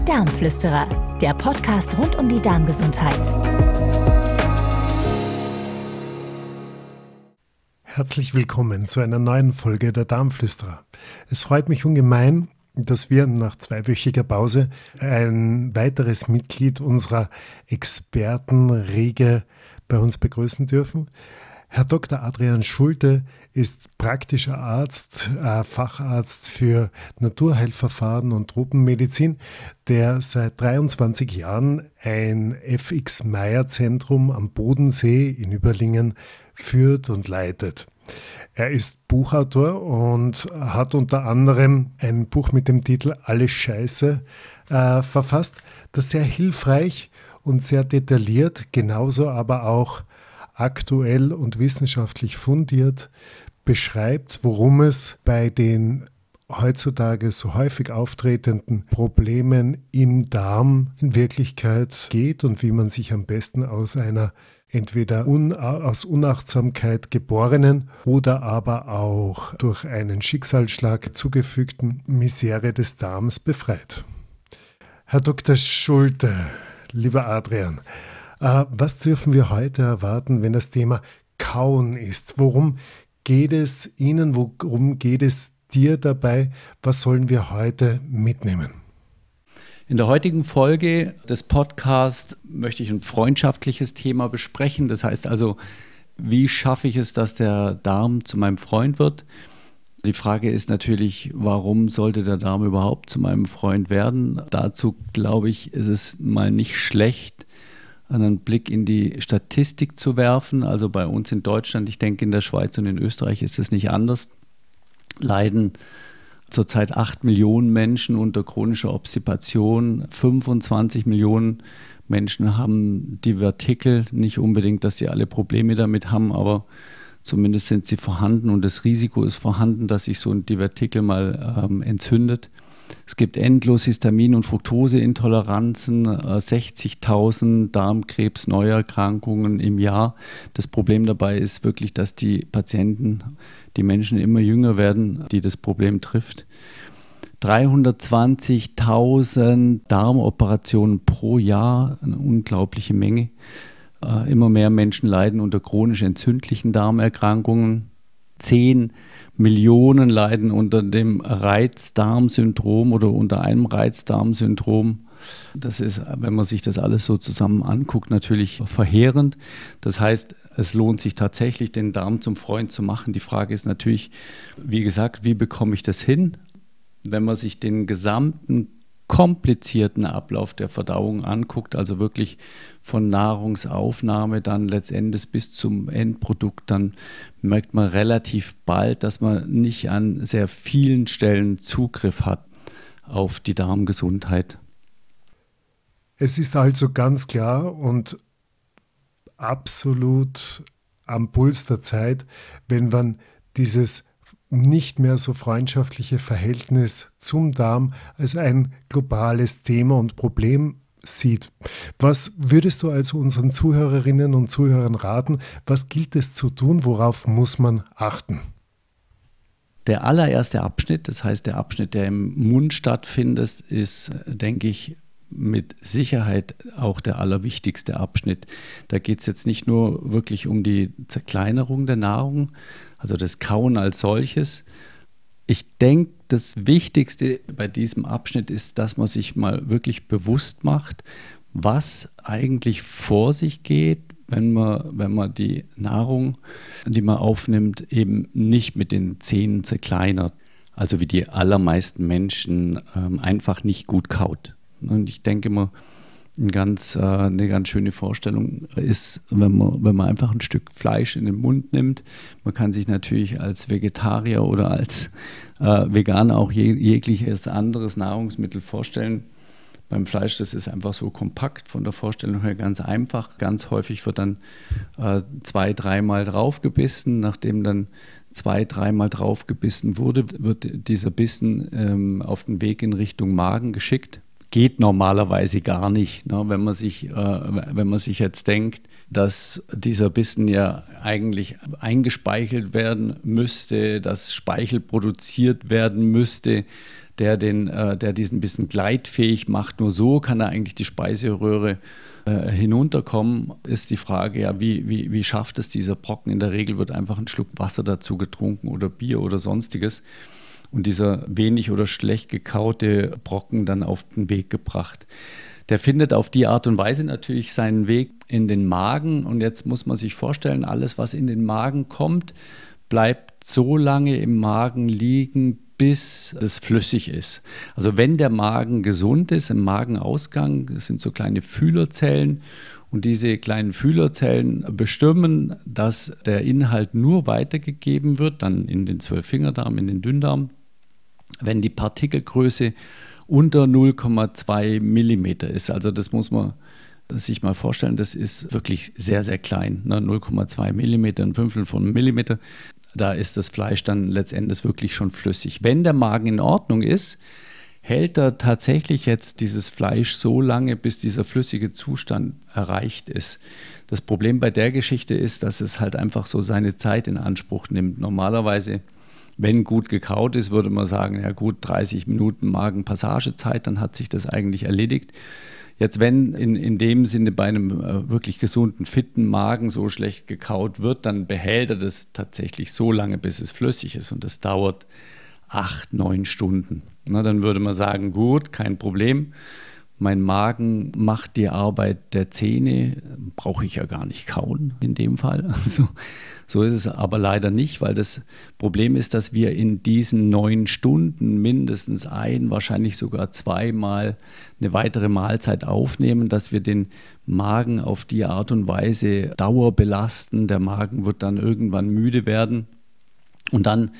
Die Darmflüsterer, der Podcast rund um die Darmgesundheit. Herzlich willkommen zu einer neuen Folge der Darmflüsterer. Es freut mich ungemein, dass wir nach zweiwöchiger Pause ein weiteres Mitglied unserer Expertenriege bei uns begrüßen dürfen. Herr Dr. Adrian Schulte ist praktischer Arzt, äh, Facharzt für Naturheilverfahren und Tropenmedizin, der seit 23 Jahren ein FX Meyer Zentrum am Bodensee in Überlingen führt und leitet. Er ist Buchautor und hat unter anderem ein Buch mit dem Titel Alle Scheiße äh, verfasst, das sehr hilfreich und sehr detailliert, genauso aber auch aktuell und wissenschaftlich fundiert beschreibt, worum es bei den heutzutage so häufig auftretenden Problemen im Darm in Wirklichkeit geht und wie man sich am besten aus einer entweder un aus Unachtsamkeit geborenen oder aber auch durch einen Schicksalsschlag zugefügten Misere des Darms befreit. Herr Dr. Schulte, lieber Adrian, äh, was dürfen wir heute erwarten, wenn das Thema Kauen ist? Worum geht es Ihnen? Worum geht es dir dabei? Was sollen wir heute mitnehmen? In der heutigen Folge des Podcasts möchte ich ein freundschaftliches Thema besprechen. Das heißt also, wie schaffe ich es, dass der Darm zu meinem Freund wird? Die Frage ist natürlich, warum sollte der Darm überhaupt zu meinem Freund werden? Dazu glaube ich, ist es mal nicht schlecht, einen Blick in die Statistik zu werfen. Also bei uns in Deutschland, ich denke in der Schweiz und in Österreich ist es nicht anders, leiden zurzeit 8 Millionen Menschen unter chronischer Obstipation, 25 Millionen Menschen haben Divertikel, nicht unbedingt, dass sie alle Probleme damit haben, aber zumindest sind sie vorhanden und das Risiko ist vorhanden, dass sich so ein Divertikel mal ähm, entzündet. Es gibt endlos Histamin- und Fructoseintoleranzen, 60.000 äh, Darmkrebs-Neuerkrankungen im Jahr. Das Problem dabei ist wirklich, dass die Patienten, die Menschen immer jünger werden, die das Problem trifft. 320.000 Darmoperationen pro Jahr, eine unglaubliche Menge. Äh, immer mehr Menschen leiden unter chronisch entzündlichen Darmerkrankungen. 10 Millionen leiden unter dem Reizdarmsyndrom oder unter einem Reizdarmsyndrom. Das ist, wenn man sich das alles so zusammen anguckt, natürlich verheerend. Das heißt, es lohnt sich tatsächlich, den Darm zum Freund zu machen. Die Frage ist natürlich, wie gesagt, wie bekomme ich das hin? Wenn man sich den gesamten komplizierten Ablauf der Verdauung anguckt, also wirklich von Nahrungsaufnahme dann letztendlich bis zum Endprodukt, dann merkt man relativ bald, dass man nicht an sehr vielen Stellen Zugriff hat auf die Darmgesundheit. Es ist also ganz klar und absolut am Puls der Zeit, wenn man dieses nicht mehr so freundschaftliche Verhältnis zum Darm als ein globales Thema und Problem sieht. Was würdest du also unseren Zuhörerinnen und Zuhörern raten? Was gilt es zu tun? Worauf muss man achten? Der allererste Abschnitt, das heißt der Abschnitt, der im Mund stattfindet, ist, denke ich, mit Sicherheit auch der allerwichtigste Abschnitt. Da geht es jetzt nicht nur wirklich um die Zerkleinerung der Nahrung, also das Kauen als solches. Ich denke, das Wichtigste bei diesem Abschnitt ist, dass man sich mal wirklich bewusst macht, was eigentlich vor sich geht, wenn man, wenn man die Nahrung, die man aufnimmt, eben nicht mit den Zähnen zerkleinert. Also wie die allermeisten Menschen ähm, einfach nicht gut kaut. Und ich denke mal, ein ganz, äh, eine ganz schöne Vorstellung ist, wenn man, wenn man einfach ein Stück Fleisch in den Mund nimmt. Man kann sich natürlich als Vegetarier oder als äh, Veganer auch je, jegliches anderes Nahrungsmittel vorstellen. Beim Fleisch, das ist einfach so kompakt, von der Vorstellung her ganz einfach. Ganz häufig wird dann äh, zwei, dreimal draufgebissen. Nachdem dann zwei, dreimal draufgebissen wurde, wird dieser Bissen ähm, auf den Weg in Richtung Magen geschickt geht normalerweise gar nicht. Ne? Wenn, man sich, äh, wenn man sich jetzt denkt, dass dieser Bissen ja eigentlich eingespeichelt werden müsste, dass Speichel produziert werden müsste, der, den, äh, der diesen ein bisschen gleitfähig macht. Nur so kann er eigentlich die Speiseröhre äh, hinunterkommen, ist die Frage, ja, wie, wie, wie schafft es dieser Brocken? In der Regel wird einfach ein Schluck Wasser dazu getrunken oder Bier oder sonstiges und dieser wenig oder schlecht gekaute Brocken dann auf den Weg gebracht. Der findet auf die Art und Weise natürlich seinen Weg in den Magen und jetzt muss man sich vorstellen, alles, was in den Magen kommt, bleibt so lange im Magen liegen, bis es flüssig ist. Also wenn der Magen gesund ist, im Magenausgang, sind so kleine Fühlerzellen und diese kleinen Fühlerzellen bestimmen, dass der Inhalt nur weitergegeben wird, dann in den Zwölffingerdarm, in den Dünndarm, wenn die Partikelgröße unter 0,2 Millimeter ist. Also das muss man sich mal vorstellen, das ist wirklich sehr, sehr klein. Ne? 0,2 Millimeter, ein Fünftel von einem Millimeter da ist das Fleisch dann letztendlich wirklich schon flüssig. Wenn der Magen in Ordnung ist, hält er tatsächlich jetzt dieses Fleisch so lange, bis dieser flüssige Zustand erreicht ist. Das Problem bei der Geschichte ist, dass es halt einfach so seine Zeit in Anspruch nimmt. Normalerweise, wenn gut gekaut ist, würde man sagen, ja gut, 30 Minuten Magenpassagezeit, dann hat sich das eigentlich erledigt. Jetzt, wenn in, in dem Sinne bei einem äh, wirklich gesunden, fitten Magen so schlecht gekaut wird, dann behält er das tatsächlich so lange, bis es flüssig ist. Und das dauert acht, neun Stunden. Na, dann würde man sagen, gut, kein Problem mein Magen macht die Arbeit der Zähne, brauche ich ja gar nicht kauen in dem Fall. Also, so ist es aber leider nicht, weil das Problem ist, dass wir in diesen neun Stunden mindestens ein, wahrscheinlich sogar zweimal eine weitere Mahlzeit aufnehmen, dass wir den Magen auf die Art und Weise Dauer belasten. Der Magen wird dann irgendwann müde werden. Und dann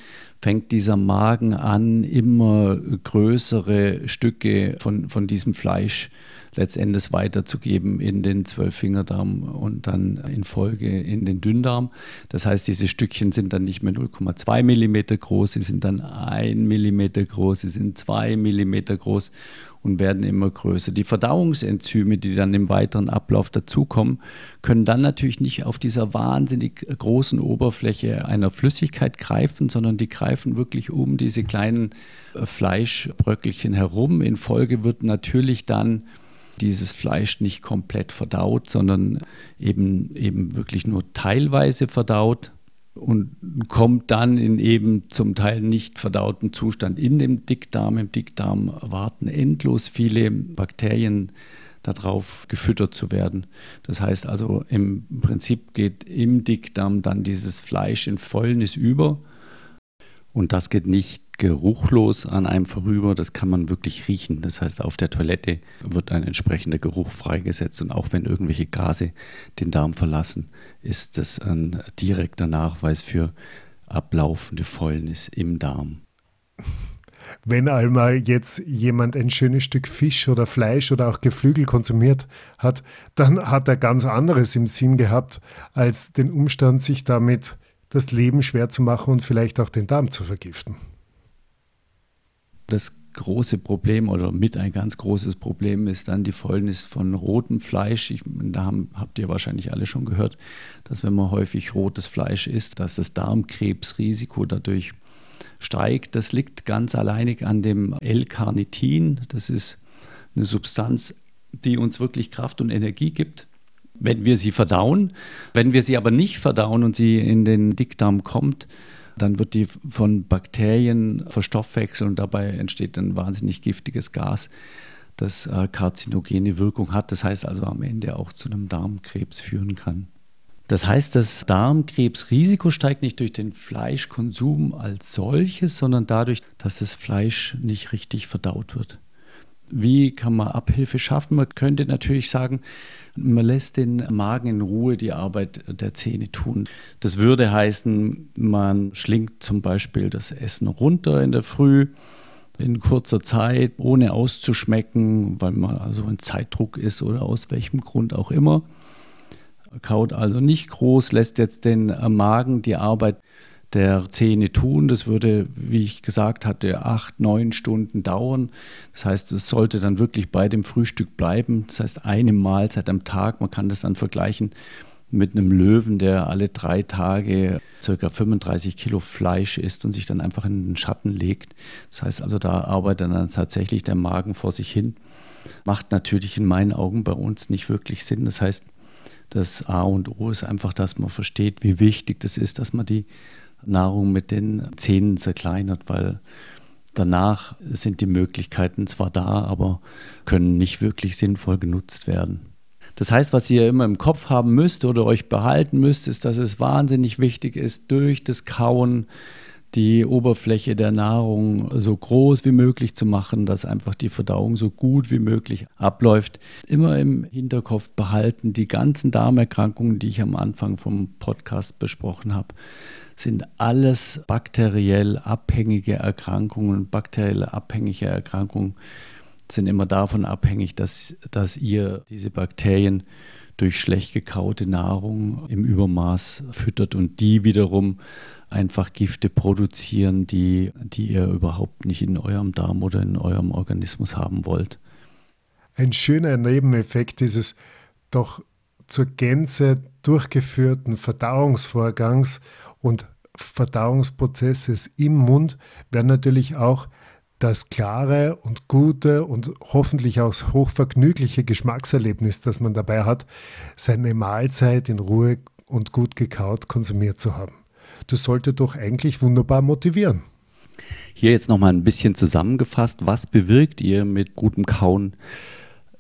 fängt dieser Magen an, immer größere Stücke von, von diesem Fleisch letztendlich weiterzugeben in den Zwölffingerdarm und dann in Folge in den Dünndarm. Das heißt, diese Stückchen sind dann nicht mehr 0,2 Millimeter groß, sie sind dann 1 Millimeter groß, sie sind 2 Millimeter groß und werden immer größer. Die Verdauungsenzyme, die dann im weiteren Ablauf dazukommen, können dann natürlich nicht auf dieser wahnsinnig großen Oberfläche einer Flüssigkeit greifen, sondern die greifen wirklich um diese kleinen äh, Fleischbröckelchen herum. In Folge wird natürlich dann dieses Fleisch nicht komplett verdaut, sondern eben, eben wirklich nur teilweise verdaut und kommt dann in eben zum Teil nicht verdauten Zustand in dem Dickdarm. Im Dickdarm warten endlos viele Bakterien darauf gefüttert zu werden. Das heißt also, im Prinzip geht im Dickdarm dann dieses Fleisch in Fäulnis über und das geht nicht geruchlos an einem vorüber, das kann man wirklich riechen. Das heißt, auf der Toilette wird ein entsprechender Geruch freigesetzt und auch wenn irgendwelche Gase den Darm verlassen, ist das ein direkter Nachweis für ablaufende Fäulnis im Darm. Wenn einmal jetzt jemand ein schönes Stück Fisch oder Fleisch oder auch Geflügel konsumiert hat, dann hat er ganz anderes im Sinn gehabt, als den Umstand, sich damit das Leben schwer zu machen und vielleicht auch den Darm zu vergiften. Das große Problem oder mit ein ganz großes Problem ist dann die Fäulnis von rotem Fleisch. Ich, da haben, habt ihr wahrscheinlich alle schon gehört, dass wenn man häufig rotes Fleisch isst, dass das Darmkrebsrisiko dadurch steigt. Das liegt ganz alleinig an dem L-Carnitin. Das ist eine Substanz, die uns wirklich Kraft und Energie gibt wenn wir sie verdauen. Wenn wir sie aber nicht verdauen und sie in den Dickdarm kommt, dann wird die von Bakterien verstoffwechselt und dabei entsteht ein wahnsinnig giftiges Gas, das äh, karzinogene Wirkung hat. Das heißt also am Ende auch zu einem Darmkrebs führen kann. Das heißt, das Darmkrebsrisiko steigt nicht durch den Fleischkonsum als solches, sondern dadurch, dass das Fleisch nicht richtig verdaut wird. Wie kann man Abhilfe schaffen? Man könnte natürlich sagen, man lässt den Magen in Ruhe die Arbeit der Zähne tun. Das würde heißen, man schlingt zum Beispiel das Essen runter in der Früh in kurzer Zeit, ohne auszuschmecken, weil man also in Zeitdruck ist oder aus welchem Grund auch immer. Kaut also nicht groß, lässt jetzt den Magen die Arbeit der Zähne tun. Das würde, wie ich gesagt hatte, acht, neun Stunden dauern. Das heißt, es sollte dann wirklich bei dem Frühstück bleiben. Das heißt, eine Mahlzeit am Tag. Man kann das dann vergleichen mit einem Löwen, der alle drei Tage circa 35 Kilo Fleisch isst und sich dann einfach in den Schatten legt. Das heißt also, da arbeitet dann tatsächlich der Magen vor sich hin. Macht natürlich in meinen Augen bei uns nicht wirklich Sinn. Das heißt, das A und O ist einfach, dass man versteht, wie wichtig das ist, dass man die Nahrung mit den Zähnen zerkleinert, weil danach sind die Möglichkeiten zwar da, aber können nicht wirklich sinnvoll genutzt werden. Das heißt, was ihr immer im Kopf haben müsst oder euch behalten müsst, ist, dass es wahnsinnig wichtig ist, durch das Kauen die Oberfläche der Nahrung so groß wie möglich zu machen, dass einfach die Verdauung so gut wie möglich abläuft. Immer im Hinterkopf behalten, die ganzen Darmerkrankungen, die ich am Anfang vom Podcast besprochen habe, sind alles bakteriell abhängige Erkrankungen. Bakteriell abhängige Erkrankungen sind immer davon abhängig, dass, dass ihr diese Bakterien durch schlecht gekaute Nahrung im Übermaß füttert und die wiederum einfach Gifte produzieren, die, die ihr überhaupt nicht in eurem Darm oder in eurem Organismus haben wollt. Ein schöner Nebeneffekt dieses doch zur Gänze durchgeführten Verdauungsvorgangs und Verdauungsprozesses im Mund werden natürlich auch das klare und gute und hoffentlich auch hochvergnügliche Geschmackserlebnis, das man dabei hat, seine Mahlzeit in Ruhe und gut gekaut konsumiert zu haben. Das sollte doch eigentlich wunderbar motivieren. Hier jetzt nochmal ein bisschen zusammengefasst, was bewirkt ihr mit gutem Kauen?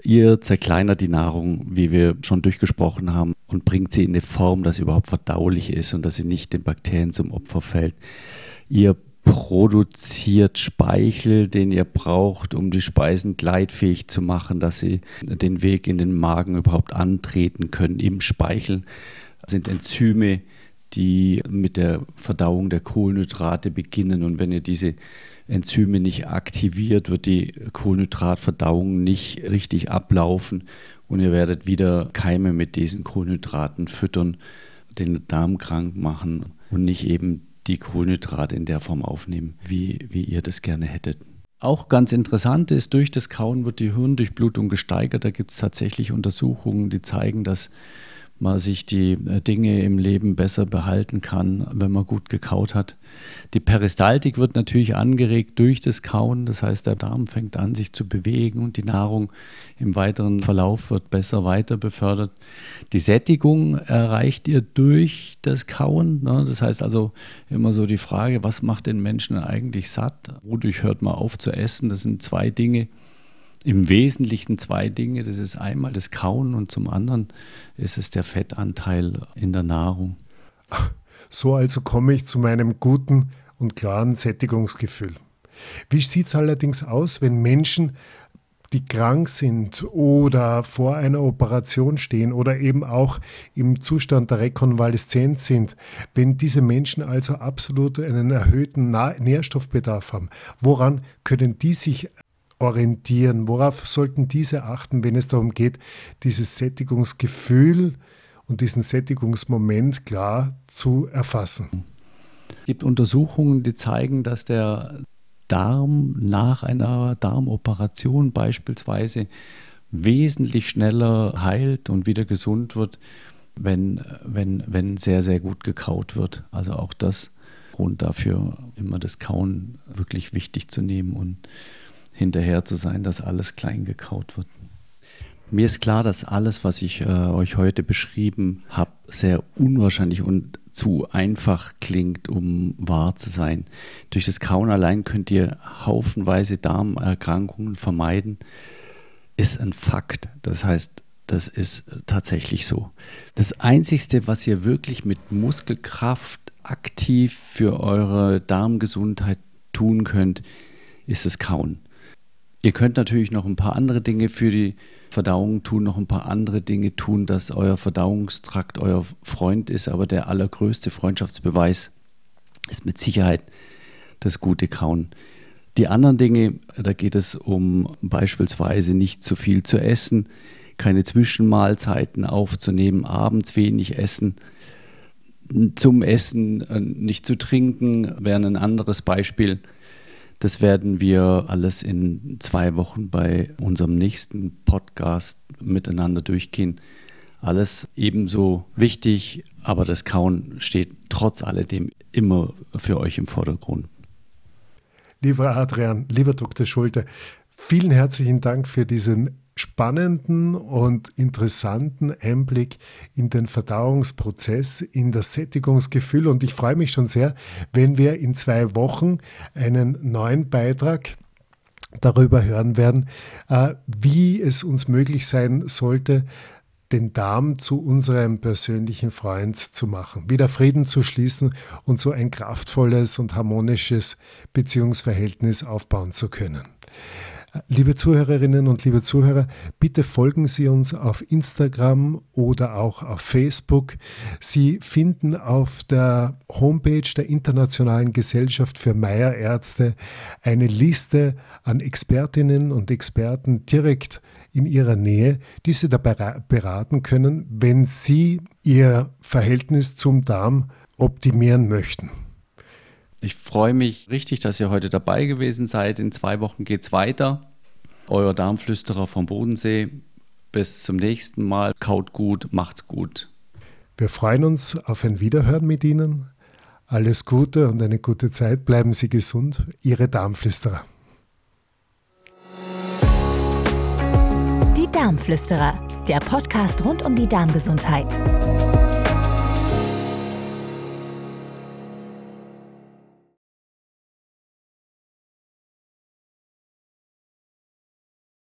Ihr zerkleinert die Nahrung, wie wir schon durchgesprochen haben, und bringt sie in eine Form, dass sie überhaupt verdaulich ist und dass sie nicht den Bakterien zum Opfer fällt. Ihr produziert Speichel, den ihr braucht, um die Speisen gleitfähig zu machen, dass sie den Weg in den Magen überhaupt antreten können. Im Speichel sind Enzyme, die mit der Verdauung der Kohlenhydrate beginnen. Und wenn ihr diese Enzyme nicht aktiviert, wird die Kohlenhydratverdauung nicht richtig ablaufen und ihr werdet wieder Keime mit diesen Kohlenhydraten füttern, den Darm krank machen und nicht eben die Kohlenhydrate in der Form aufnehmen, wie, wie ihr das gerne hättet. Auch ganz interessant ist, durch das Kauen wird die Hirndurchblutung gesteigert. Da gibt es tatsächlich Untersuchungen, die zeigen, dass man sich die äh, Dinge im Leben besser behalten kann, wenn man gut gekaut hat. Die Peristaltik wird natürlich angeregt durch das Kauen, das heißt, der Darm fängt an, sich zu bewegen und die Nahrung im weiteren Verlauf wird besser weiter befördert. Die Sättigung erreicht ihr durch das Kauen. Ne? Das heißt also immer so die Frage, was macht den Menschen eigentlich satt? Wodurch hört man auf zu essen? Das sind zwei Dinge im Wesentlichen zwei Dinge. Das ist einmal das Kauen und zum anderen ist es der Fettanteil in der Nahrung. So also komme ich zu meinem guten und klaren Sättigungsgefühl. Wie sieht es allerdings aus, wenn Menschen, die krank sind oder vor einer Operation stehen oder eben auch im Zustand der Rekonvaleszenz sind, wenn diese Menschen also absolut einen erhöhten Nährstoffbedarf haben, woran können die sich orientieren? Worauf sollten diese achten, wenn es darum geht, dieses Sättigungsgefühl und diesen Sättigungsmoment klar zu erfassen? Es gibt Untersuchungen, die zeigen, dass der Darm nach einer Darmoperation beispielsweise wesentlich schneller heilt und wieder gesund wird, wenn, wenn, wenn sehr, sehr gut gekaut wird. Also auch das Grund dafür, immer das Kauen wirklich wichtig zu nehmen und hinterher zu sein, dass alles klein gekaut wird. Mir ist klar, dass alles, was ich äh, euch heute beschrieben habe, sehr unwahrscheinlich und zu einfach klingt, um wahr zu sein. Durch das Kauen allein könnt ihr haufenweise Darmerkrankungen vermeiden. Ist ein Fakt. Das heißt, das ist tatsächlich so. Das Einzige, was ihr wirklich mit Muskelkraft aktiv für eure Darmgesundheit tun könnt, ist das Kauen. Ihr könnt natürlich noch ein paar andere Dinge für die Verdauung tun, noch ein paar andere Dinge tun, dass euer Verdauungstrakt euer Freund ist, aber der allergrößte Freundschaftsbeweis ist mit Sicherheit das gute Kauen. Die anderen Dinge, da geht es um beispielsweise nicht zu viel zu essen, keine Zwischenmahlzeiten aufzunehmen, abends wenig essen, zum Essen äh, nicht zu trinken, wäre ein anderes Beispiel. Das werden wir alles in zwei Wochen bei unserem nächsten Podcast miteinander durchgehen. alles ebenso wichtig, aber das Kauen steht trotz alledem immer für euch im Vordergrund. Lieber Adrian, lieber Dr. Schulte, vielen herzlichen Dank für diesen spannenden und interessanten Einblick in den Verdauungsprozess, in das Sättigungsgefühl. Und ich freue mich schon sehr, wenn wir in zwei Wochen einen neuen Beitrag darüber hören werden, äh, wie es uns möglich sein sollte, den Darm zu unserem persönlichen Freund zu machen, wieder Frieden zu schließen und so ein kraftvolles und harmonisches Beziehungsverhältnis aufbauen zu können. Liebe Zuhörerinnen und liebe Zuhörer, bitte folgen Sie uns auf Instagram oder auch auf Facebook. Sie finden auf der Homepage der Internationalen Gesellschaft für Meierärzte eine Liste an Expertinnen und Experten direkt in Ihrer Nähe, die Sie dabei beraten können, wenn Sie Ihr Verhältnis zum Darm optimieren möchten. Ich freue mich richtig, dass ihr heute dabei gewesen seid. In zwei Wochen geht es weiter. Euer Darmflüsterer vom Bodensee. Bis zum nächsten Mal. Kaut gut, macht's gut. Wir freuen uns auf ein Wiederhören mit Ihnen. Alles Gute und eine gute Zeit. Bleiben Sie gesund. Ihre Darmflüsterer. Die Darmflüsterer, der Podcast rund um die Darmgesundheit.